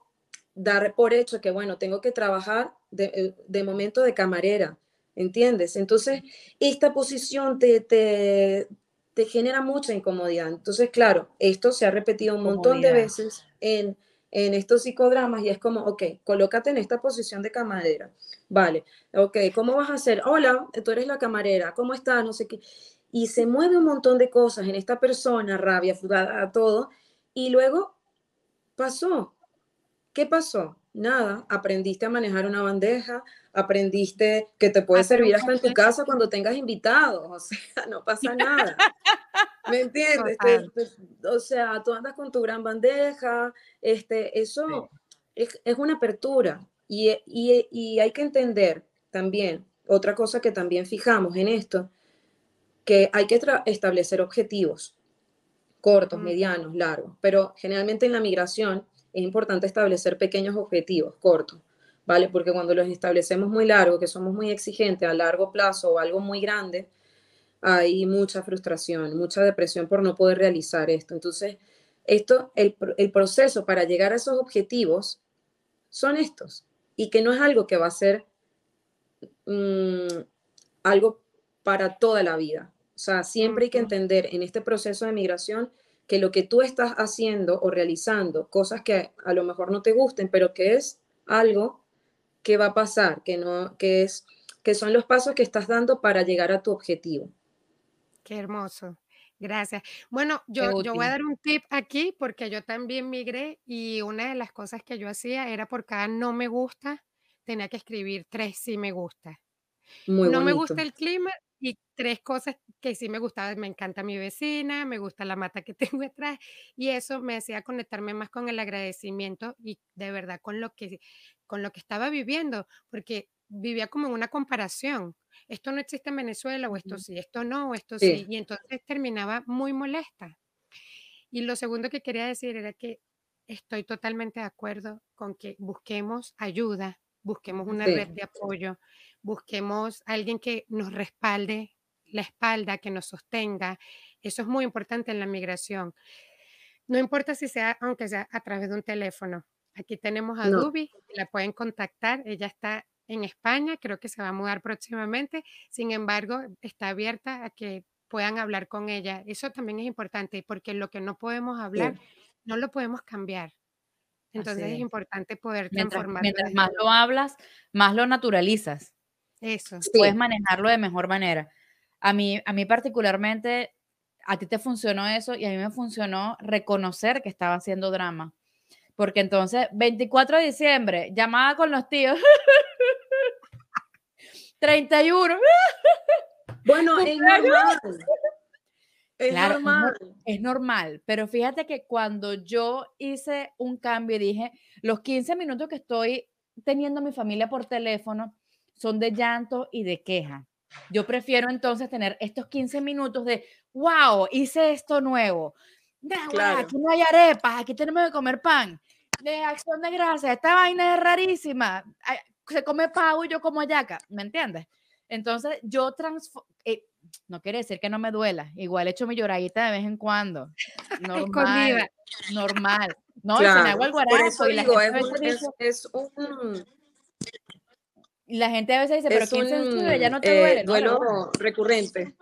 dar por hecho que, bueno, tengo que trabajar de, eh, de momento de camarera, ¿entiendes? Entonces, esta posición te, te, te genera mucha incomodidad. Entonces, claro, esto se ha repetido un montón de veces en, en estos psicodramas y es como, ok, colócate en esta posición de camarera. Vale, ok, ¿cómo vas a hacer? Hola, tú eres la camarera, ¿cómo estás? No sé qué. Y se mueve un montón de cosas en esta persona, rabia, a todo. Y luego pasó. ¿Qué pasó? Nada, aprendiste a manejar una bandeja, aprendiste que te puede servir hasta en tu casa cuando tengas invitados, o sea, no pasa nada. ¿Me entiendes? o sea, tú andas con tu gran bandeja, este, eso es, una apertura y, y, hay que entender también, otra cosa que también fijamos en esto, que hay que establecer objetivos cortos, medianos, largos, pero generalmente en la migración es importante establecer pequeños objetivos cortos ¿vale? Porque cuando los establecemos muy largo, que somos muy exigentes a largo plazo o algo muy grande, hay mucha frustración, mucha depresión por no poder realizar esto. Entonces, esto, el, proceso para llegar a esos objetivos son estos y que no es algo que va a ser mm, algo para toda la vida. O sea, siempre hay que entender en este proceso de migración que lo que tú estás haciendo o realizando, cosas que a lo mejor no te gusten, pero que es algo qué va a pasar, que, no, que, es, que son los pasos que estás dando para llegar a tu objetivo. Qué hermoso. Gracias. Bueno, yo, yo voy a dar un tip aquí porque yo también migré y una de las cosas que yo hacía era por cada no me gusta, tenía que escribir tres sí me gusta. no me gusta el clima y tres cosas que sí me gustaban. Me encanta mi vecina, me gusta la mata que tengo detrás y eso me hacía conectarme más con el agradecimiento y de verdad con lo que con lo que estaba viviendo, porque vivía como en una comparación. Esto no existe en Venezuela, o esto sí, esto no, o esto sí. Y entonces terminaba muy molesta. Y lo segundo que quería decir era que estoy totalmente de acuerdo con que busquemos ayuda, busquemos una red de apoyo, busquemos a alguien que nos respalde la espalda, que nos sostenga. Eso es muy importante en la migración. No importa si sea, aunque sea a través de un teléfono. Aquí tenemos a Dubi, la pueden contactar. Ella está en España, creo que se va a mudar próximamente. Sin embargo, está abierta a que puedan hablar con ella. Eso también es importante porque lo que no podemos hablar no lo podemos cambiar. Entonces es. importante poder transformarlo. Mientras más lo hablas, más lo naturalizas. Eso. Puedes manejarlo de mejor manera. A mí, a mí particularmente, a ti te funcionó eso y a mí me funcionó reconocer que estaba haciendo drama. Porque entonces, 24 de diciembre, llamada con los tíos. 31. Bueno, es normal. Es normal. Es normal, pero fíjate que cuando yo hice un cambio y dije, los 15 minutos que estoy teniendo mi familia por teléfono son de llanto y de queja. Yo prefiero entonces tener estos 15 minutos de, wow, hice esto nuevo. Aquí no hay arepas, aquí tenemos que comer pan. De acción de gracias, esta vaina es rarísima. Se come pavo y yo como ayaca, ¿me entiendes? Entonces yo transformo, eh, no quiere decir que no me duela, igual he hecho mi lloradita de vez en cuando. Normal, normal. No, claro. se me hago el guarazo y la gente es, es, un y la gente a veces dice, pero ¿quién se ya no te duele? Eh, duelo recurrente.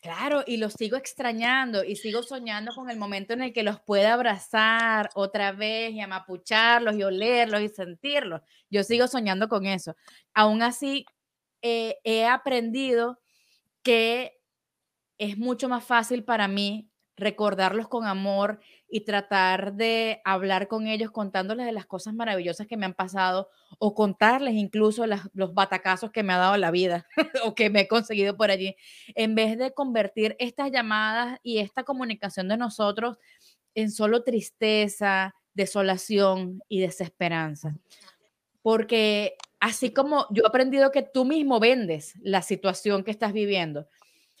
Claro, y los sigo extrañando y sigo soñando con el momento en el que los pueda abrazar otra vez y amapucharlos y olerlos y sentirlos. Yo sigo soñando con eso. Aún así, eh, he aprendido que es mucho más fácil para mí recordarlos con amor y tratar de hablar con ellos contándoles de las cosas maravillosas que me han pasado o contarles incluso los batacazos que me ha dado la vida o que me he conseguido por allí, en vez de convertir estas llamadas y esta comunicación de nosotros en solo tristeza, desolación y desesperanza. Porque así como yo he aprendido que tú mismo vendes la situación que estás viviendo,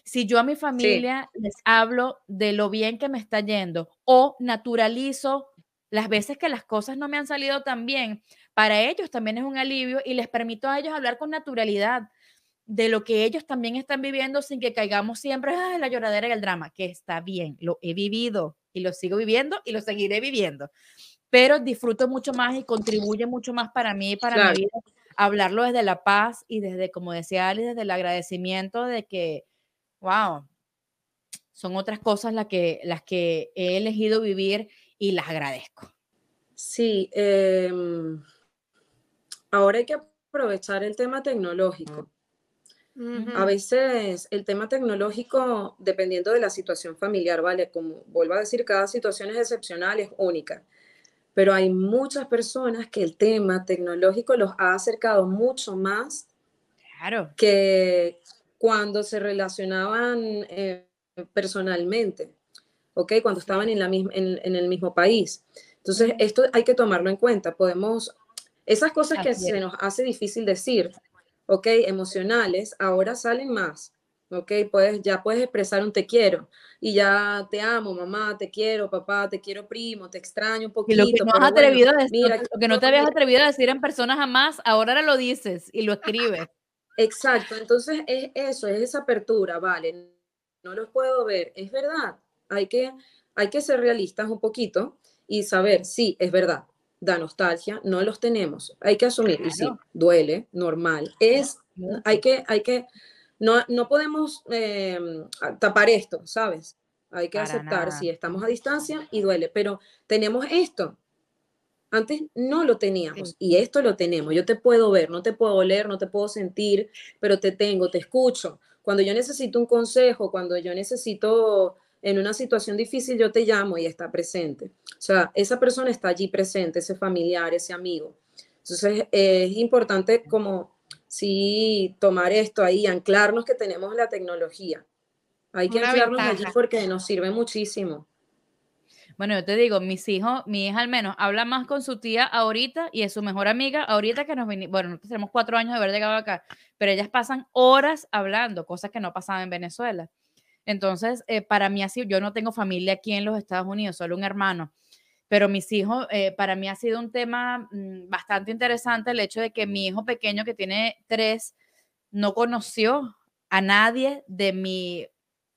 si yo a mi familia les hablo de lo bien que me está yendo o naturalizo las veces que las cosas no me han salido tan bien, para ellos también es un alivio y les permito a ellos hablar con naturalidad de lo que ellos también están viviendo sin que caigamos siempre en la lloradera y el drama, que está bien, lo he vivido y lo sigo viviendo y lo seguiré viviendo, pero disfruto mucho más y contribuye mucho más para mí y para mi vida hablarlo desde la paz y desde, como decía Ali, desde el agradecimiento de que wow, son otras cosas las que, las que he elegido vivir y las agradezco. Sí, em, ahora hay que aprovechar el tema tecnológico. A veces el tema tecnológico, dependiendo de la situación familiar, ¿vale? Como vuelvo a decir, cada situación es excepcional, es única. Pero hay muchas personas que el tema tecnológico los ha acercado mucho más claro. que, cuando se relacionaban eh, personalmente, ¿ok? Cuando estaban en, la misma, en, el mismo país. Entonces, esto hay que tomarlo en cuenta. Podemos, esas cosas que se nos hace difícil decir, ¿ok? Emocionales, ahora salen más. ¿ok? Puedes, ya puedes expresar un te quiero y ya te amo, mamá, te quiero, papá, te quiero, primo, te extraño un poquito. Y lo que no has atrevido a decir, lo que no te habías atrevido a decir en persona jamás, ahora lo dices y lo escribes. Exacto, entonces es eso, es esa apertura, vale, no los puedo ver, es verdad, hay que, hay que ser realistas un poquito y saber, sí, es verdad, da nostalgia, no los tenemos, hay que asumir, y sí, duele, normal, es, hay que, hay que, no, no podemos em, tapar esto, ¿sabes? Hay que aceptar, si estamos a distancia y duele, pero tenemos esto, antes no lo teníamos y esto lo tenemos. Yo te puedo ver, no te puedo oler, no te puedo sentir, pero te tengo, te escucho. Cuando yo necesito un consejo, cuando yo necesito en una situación difícil, yo te llamo y está presente. O sea, esa persona está allí presente, ese familiar, ese amigo. Entonces, es importante como sí tomar esto ahí, anclarnos que tenemos la tecnología. Hay que anclarnos allí porque nos sirve muchísimo. Bueno, yo te digo, mis hijos, mi hija al menos habla más con su tía ahorita y es su mejor amiga ahorita que nos vinimos, bueno, nosotros tenemos cuatro años de haber llegado acá, pero ellas pasan horas hablando, cosas que no pasaban en Venezuela. Entonces, eh, para mí así, yo no tengo familia aquí en los Estados Unidos, solo un hermano, pero mis hijos, eh, para mí ha sido un tema mm, bastante interesante el hecho de que mi hijo pequeño que tiene tres no conoció a nadie de mi,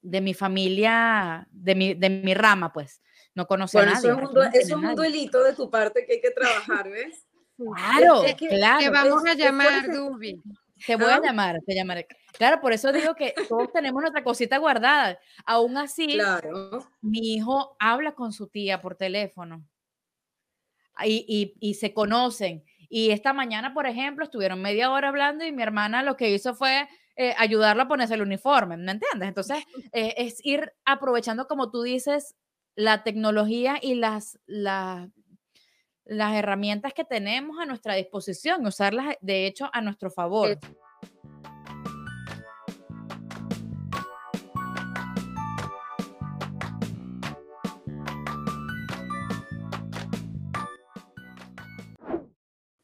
de mi familia, de mi, de mi rama, pues. No conoce a nadie. Eso es, un, eso es un duelito de tu parte que hay que trabajar, ¿ves? Claro, claro. Te vamos a llamar, Dubi. Te voy a llamar, te llamaré. Claro, por eso digo que todos tenemos nuestra cosita guardada. Aún así, mi hijo habla con su tía por teléfono y, y, se conocen. Y esta mañana, por ejemplo, estuvieron media hora hablando y mi hermana lo que hizo fue eh, ayudarla a ponerse el uniforme, ¿me entiendes? Entonces, eh, es ir aprovechando, como tú dices, la tecnología y las, las, herramientas que tenemos a nuestra disposición, usarlas de hecho a nuestro favor.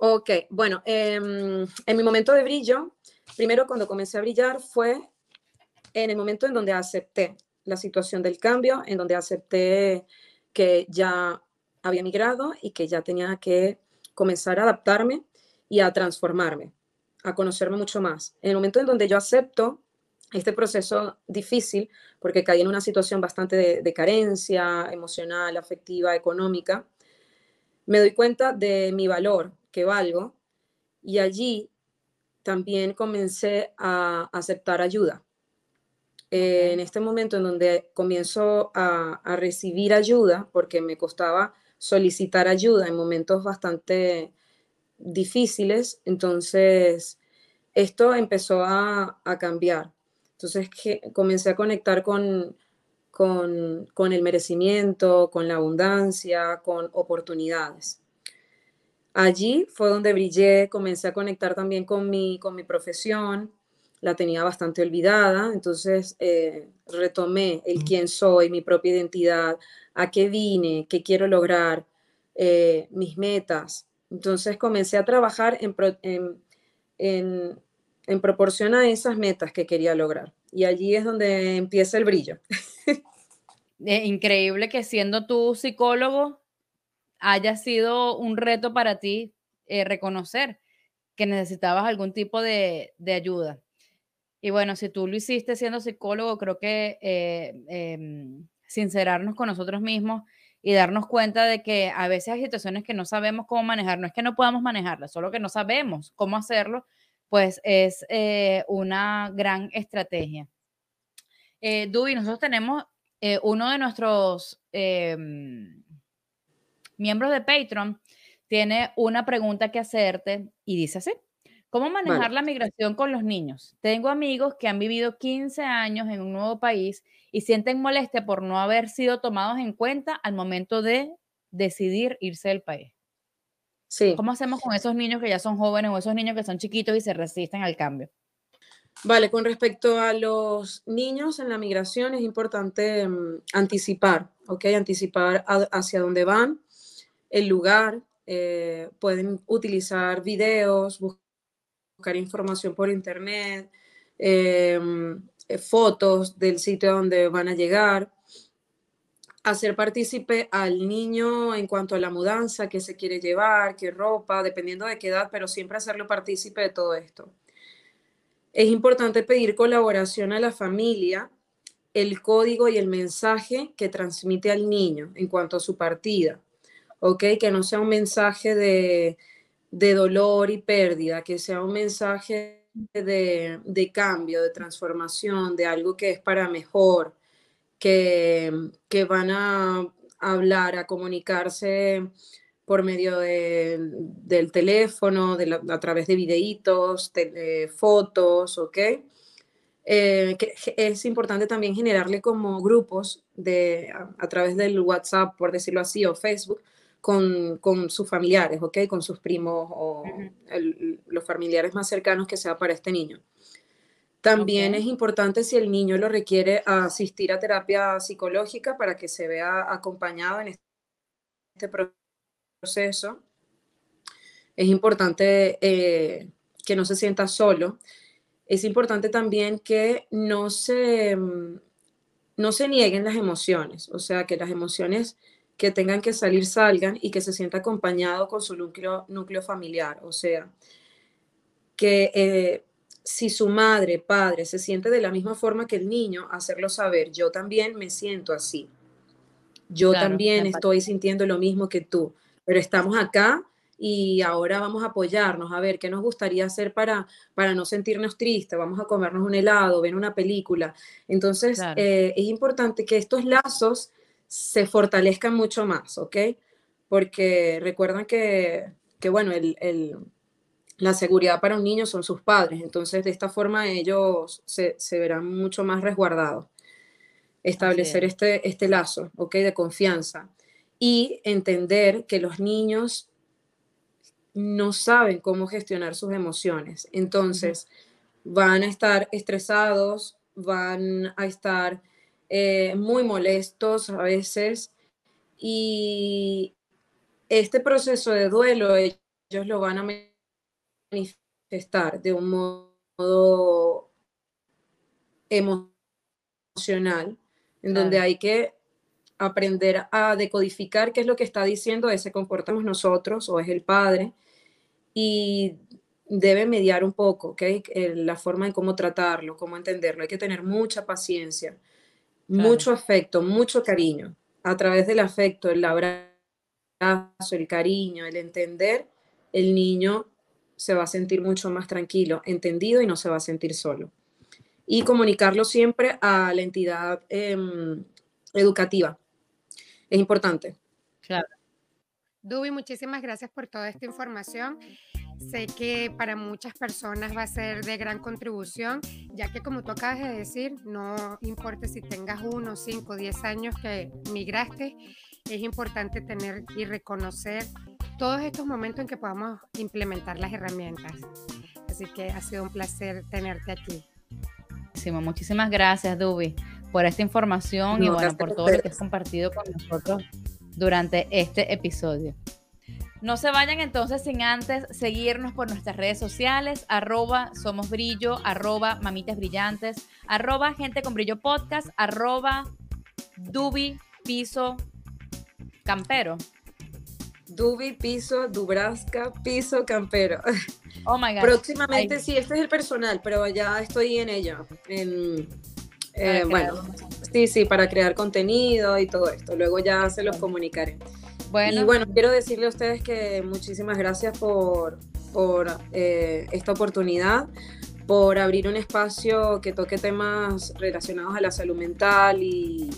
Ok, bueno, em, en mi momento de brillo, primero cuando comencé a brillar fue en el momento en donde acepté la situación del cambio, en donde acepté que ya había migrado y que ya tenía que comenzar a adaptarme y a transformarme, a conocerme mucho más. En el momento en donde yo acepto este proceso difícil, porque caí en una situación bastante de, carencia emocional, afectiva, económica, me doy cuenta de mi valor, que valgo, y allí también comencé a aceptar ayuda en este momento en donde comienzo a, recibir ayuda, porque me costaba solicitar ayuda en momentos bastante difíciles, entonces esto empezó a, cambiar. Entonces que comencé a conectar con, con, con, el merecimiento, con la abundancia, con oportunidades. Allí fue donde brillé, comencé a conectar también con mi, con mi profesión, la tenía bastante olvidada, entonces eh, retomé el quién soy, mi propia identidad, a qué vine, qué quiero lograr, eh, mis metas. Entonces comencé a trabajar en, en, en, proporción a esas metas que quería lograr. Y allí es donde empieza el brillo. Eh, increíble que siendo tú psicólogo haya sido un reto para ti reconocer que necesitabas algún tipo de, de ayuda. Y bueno, si tú lo hiciste siendo psicólogo, creo que eh, em, sincerarnos con nosotros mismos y darnos cuenta de que a veces hay situaciones que no sabemos cómo manejar, no es que no podamos manejarlas, solo que no sabemos cómo hacerlo, pues es eh, una gran estrategia. Eh, Dubi, nosotros tenemos eh, uno de nuestros em, miembros de Patreon, tiene una pregunta que hacerte y dice así. ¿Cómo manejar la migración con los niños? Tengo amigos que han vivido 15 años en un nuevo país y sienten molestia por no haber sido tomados en cuenta al momento de decidir irse del país. Sí. ¿Cómo hacemos con esos niños que ya son jóvenes o esos niños que son chiquitos y se resisten al cambio? Vale, con respecto a los niños en la migración es importante mm, anticipar, ¿ok? Anticipar hacia dónde van, el lugar, eh, pueden utilizar videos, buscar información por internet, em, eh, fotos del sitio donde van a llegar, hacer partícipe al niño en cuanto a la mudanza, qué se quiere llevar, qué ropa, dependiendo de qué edad, pero siempre hacerlo partícipe de todo esto. Es importante pedir colaboración a la familia, el código y el mensaje que transmite al niño en cuanto a su partida, ¿ok? Que no sea un mensaje de de dolor y pérdida, que sea un mensaje de, cambio, de transformación, de algo que es para mejor, que, que van a hablar, a comunicarse por medio del teléfono, a través de videitos, fotos, ¿ok? Eh, es importante también generarle como grupos de, a, través del WhatsApp, por decirlo así, o Facebook, con, con, sus familiares, ¿ok? Con sus primos o los familiares más cercanos que sea para este niño. También es importante si el niño lo requiere asistir a terapia psicológica para que se vea acompañado en este proceso. Es importante eh, que no se sienta solo. Es importante también que no se, mm, no se nieguen las emociones, o sea, que las emociones que tengan que salir salgan y que se sienta acompañado con su núcleo, núcleo familiar, o sea, que eh, si su madre, padre se siente de la misma forma que el niño, hacerlo saber, yo también me siento así. Yo también estoy sintiendo lo mismo que tú, pero estamos acá y ahora vamos a apoyarnos, a ver qué nos gustaría hacer para, para no sentirnos tristes, vamos a comernos un helado, ver una película. Entonces, eh, es importante que estos lazos se fortalezcan mucho más, ¿ok? Porque recuerdan que, que bueno, el la seguridad para un niño son sus padres, entonces de esta forma ellos se, verán mucho más resguardados. Establecer este, este lazo, ¿ok? De confianza y entender que los niños no saben cómo gestionar sus emociones. Entonces, van a estar estresados, van a estar eh, muy molestos a veces y este proceso de duelo ellos lo van a manifestar de un modo emocional, en donde hay que aprender a decodificar qué es lo que está diciendo ese comportamos nosotros o es el padre y debe mediar un poco, ¿ok? La forma en cómo tratarlo, cómo entenderlo. Hay que tener mucha paciencia, mucho afecto, mucho cariño. A través del afecto, el abrazo, el cariño, el entender, el niño se va a sentir mucho más tranquilo, entendido y no se va a sentir solo. Y comunicarlo siempre a la entidad em, educativa. Es importante. Claro. Dubi, muchísimas gracias por toda esta información. Sé que para muchas personas va a ser de gran contribución, ya que como tú acabas de decir, no importa si tengas uno, cinco, diez años que migraste, es importante tener y reconocer todos estos momentos en que podamos implementar las herramientas. Así que ha sido un placer tenerte aquí. Muchísimas gracias, Dubi, por esta información y bueno, por todo lo que has compartido con nosotros durante este episodio. No se vayan entonces sin antes seguirnos por nuestras redes sociales, arroba somos brillo, arroba mamitas brillantes, arroba gente con brillo podcast, arroba dubi piso campero. Dubi, piso, Dubraska, piso, campero. Oh my God. Próximamente, sí, este es el personal, pero ya estoy en ello. En, eh, bueno, sí, sí, para crear contenido y todo esto. Luego ya se los comunicaré. Bueno. Y bueno, quiero decirle a ustedes que muchísimas gracias por, por eh, esta oportunidad, por abrir un espacio que toque temas relacionados a la salud mental y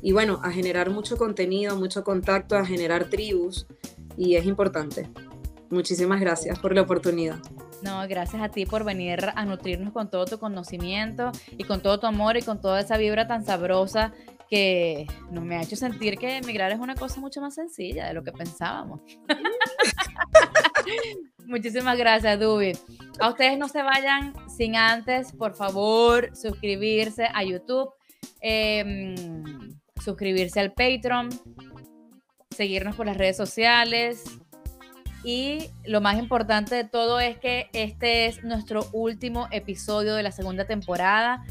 y bueno, a generar mucho contenido, mucho contacto, a generar tribus y es importante. Muchísimas gracias por la oportunidad. No, gracias a ti por venir a nutrirnos con todo tu conocimiento y con todo tu amor y con toda esa vibra tan sabrosa que nos me ha hecho sentir que emigrar es una cosa mucho más sencilla de lo que pensábamos. Muchísimas gracias, Dubi. A ustedes no se vayan sin antes, por favor, suscribirse a YouTube. Eh, suscribirse al Patreon, seguirnos por las redes sociales. Y lo más importante de todo es que este es nuestro último episodio de la segunda temporada.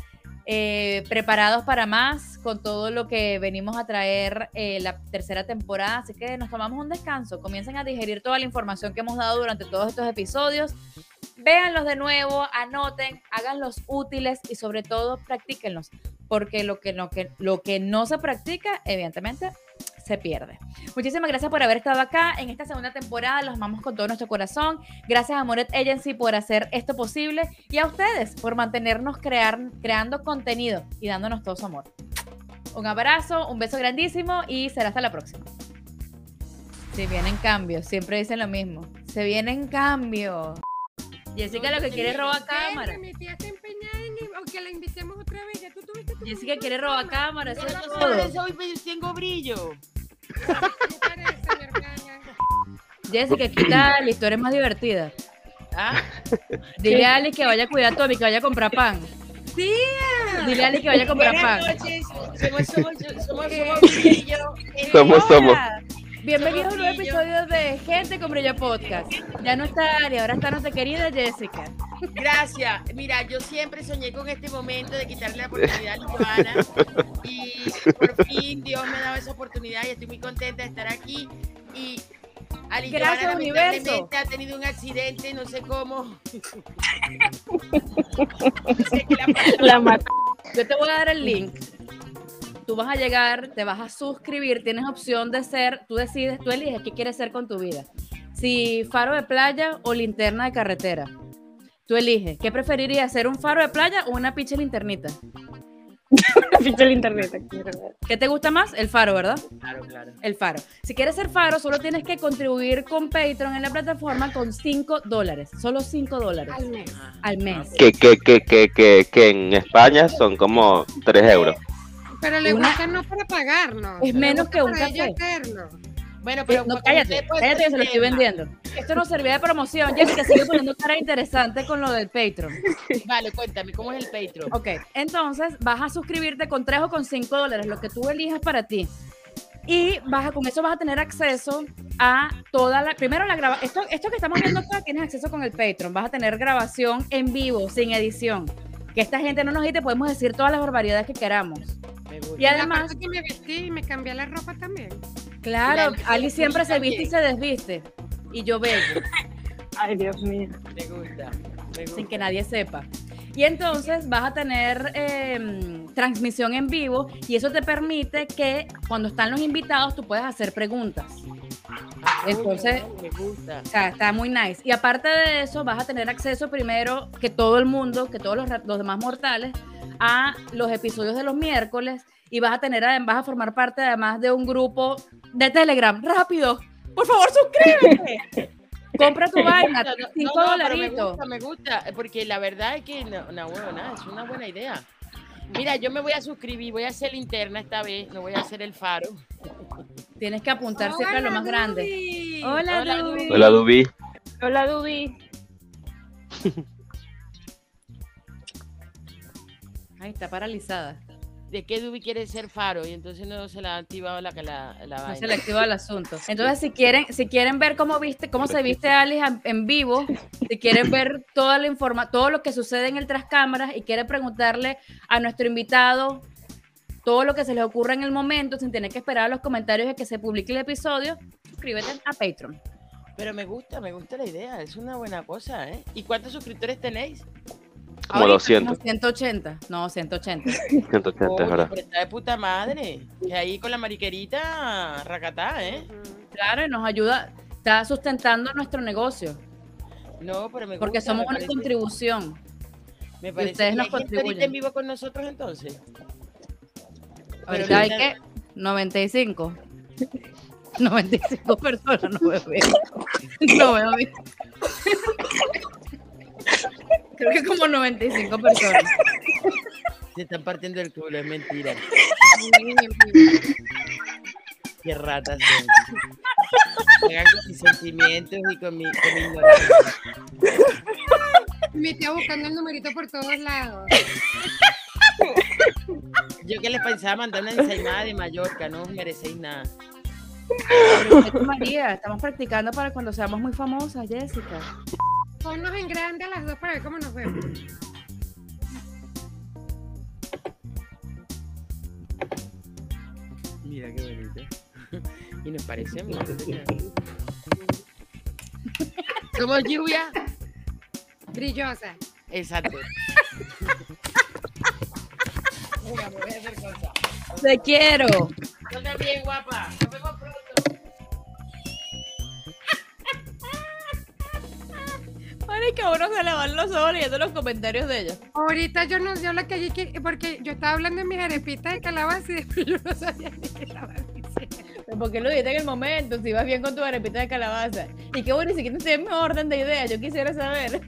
Eh, preparados para más con todo lo que venimos a traer eh, la tercera temporada. Así que nos tomamos un descanso. Comiencen a digerir toda la información que hemos dado durante todos estos episodios. Véanlos de nuevo, anoten, háganlos útiles y sobre todo practíquenlos porque lo que, no, que, lo que no se practica, evidentemente, se pierde. Muchísimas gracias por haber estado acá en esta segunda temporada. Los amamos con todo nuestro corazón. Gracias a Moret Agency por hacer esto posible y a ustedes por mantenernos crear, creando contenido y dándonos todo su amor. Un abrazo, un beso grandísimo y será hasta la próxima. Se vienen cambios, siempre dicen lo mismo. Se vienen cambios. Jessica lo que quiere es robar cámara. que la invitemos otra vez. Ya tú tuviste tu Jessica quiere robar cámara. Eso es todo. Hoy tengo brillo. Jessica, ¿qué tal? La historia es más divertida. ¿Ah? Dile a Ali que vaya a cuidar a Tommy, que vaya a comprar pan. días! Dile a Ali que vaya a comprar pan. Buenas noches. Somos, somos, somos, somos brillo. Somos, somos. Bienvenidos a un nuevo episodio de Gente con Brillo Podcast. Ya no está Ali, ahora está nuestra querida Jessica. Gracias. Mira, yo siempre soñé con este momento de quitarle la oportunidad a Joana y por fin Dios me ha dado esa oportunidad y estoy muy contenta de estar aquí y Ali Gracias, Joana universo. lamentablemente ha tenido un accidente, no sé cómo. Sé que la pasó. Yo te voy a dar el link. Tú vas a llegar, te vas a suscribir, tienes opción de ser, tú decides, tú eliges qué quieres ser con tu vida. Si faro de playa o linterna de carretera. Tú eliges, ¿qué preferirías, ser un faro de playa o una pinche linternita? Internet aquí, ¿verdad? ¿Qué te gusta más? El faro, ¿verdad? Claro, claro. El faro. Si quieres ser faro, solo tienes que contribuir con Patreon en la plataforma con 5 dólares. Solo 5 dólares Al mes. al mes. Que, que, que, que, que, que en España son como 3 euros. Pero le Una- gusta no para pagarnos. Es menos que un café. Bueno, Eh, pero no, cállate, pues, cállate que se lo estoy vendiendo. Esto no servía de promoción. Jessica sigue poniendo cara interesante con lo del Patreon. Vale, cuéntame, ¿cómo es el Patreon? Ok, entonces vas a suscribirte con 3 o con 5 dólares, lo que tú elijas para ti. Y vas a, con eso vas a tener acceso a toda la. Primero, la graba. Esto, esto que estamos viendo acá tienes acceso con el Patreon. Vas a tener grabación en vivo, sin edición. Que esta gente no nos te podemos decir todas las barbaridades que queramos. Me gusta. Y además, que me vestí y me cambié la ropa también. claro, La- Ali siempre se también. viste y se desviste. Y yo bello. Ay, Dios mío. Me gusta. Me gusta. sin que nadie sepa. Y entonces vas a tener eh, transmisión en vivo y eso te permite que cuando están los invitados tú puedas hacer preguntas. Entonces- me gusta. O sea, está muy nice. Y aparte de eso, vas a tener acceso primero que todo el mundo, que todos los, los demás mortales, a los episodios de los miércoles y vas a tener, vas a formar parte además de un grupo de Telegram. ¡Rápido! ¡Por favor, suscríbete! Compra tu vaina, No, no, 5 no, pero me dolaritos. gusta, me gusta, porque la verdad es que no, no, bueno, nada, es una buena idea. Mira, yo me voy a suscribir, voy a hacer linterna esta vez, no voy a hacer el faro. Tienes que apuntar siempre a lo más grande. Hola, Hola, Dubi. Dubi. Hola, Dubi. Hola, Dubi. Ay, está paralizada. ¿De qué Dubi quiere ser faro? Y entonces no se le ha activado la, la, la No vaina. se le activa el asunto. Entonces, si quieren, si quieren ver cómo viste, cómo se viste Alice en, en vivo, si quieren ver toda la informa, todo lo que sucede en el tras cámaras y quieren preguntarle a nuestro invitado todo lo que se les ocurra en el momento, sin tener que esperar a los comentarios de que se publique el episodio, suscríbete a Patreon. Pero me gusta, me gusta la idea, es una buena cosa, ¿eh? ¿Y cuántos suscriptores tenéis? Como Ahorita 200. somos 180. No, 180. 180, es verdad. pero está de puta madre. Que ahí con la mariquerita, racatá, ¿eh? Claro, y nos ayuda, está sustentando nuestro negocio, No, pero me porque gusta, somos me una parece- contribución. Me parece ustedes ¿Y nos hay gente ahorita contribuyen. en vivo con nosotros entonces? Ahorita hay ahorita- que 95. 95 personas no veo bien. No veo bien. Creo que como 95 personas. Se están partiendo el culo, es mentira. Qué ratas son. Juegan con mis sentimientos y con mi, con mi ignorancia. Me está buscando el numerito por todos lados. Yo que les pensaba mandar una ensaimada de Mallorca, no os merecéis nada. María, estamos practicando para cuando seamos muy famosas, Jessica. Ponnos en grande a las dos para ver cómo nos vemos. Mira qué bonito. Y nos parecemos. Somos lluvia. Brillosa. Exacto. Mira, me voy a hacer cosas. Te quiero. Yo también, guapa. Nos vemos Marica, uno se lavan los ojos leyendo los comentarios de ellos. Ahorita yo no yo la que allí que porque yo estaba hablando de mis arepitas de calabaza y después yo no sabía ni qué estaba diciendo. ¿Por qué lo dijiste en el momento? Si vas bien con tu arepita de calabaza. Y qué bueno, ni siquiera en mi orden de ideas. Yo quisiera saber.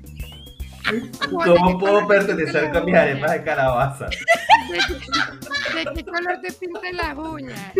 ¿Cómo puedo pertenecer con mis arepas de calabaza? ¿De qué color te pintan las uñas?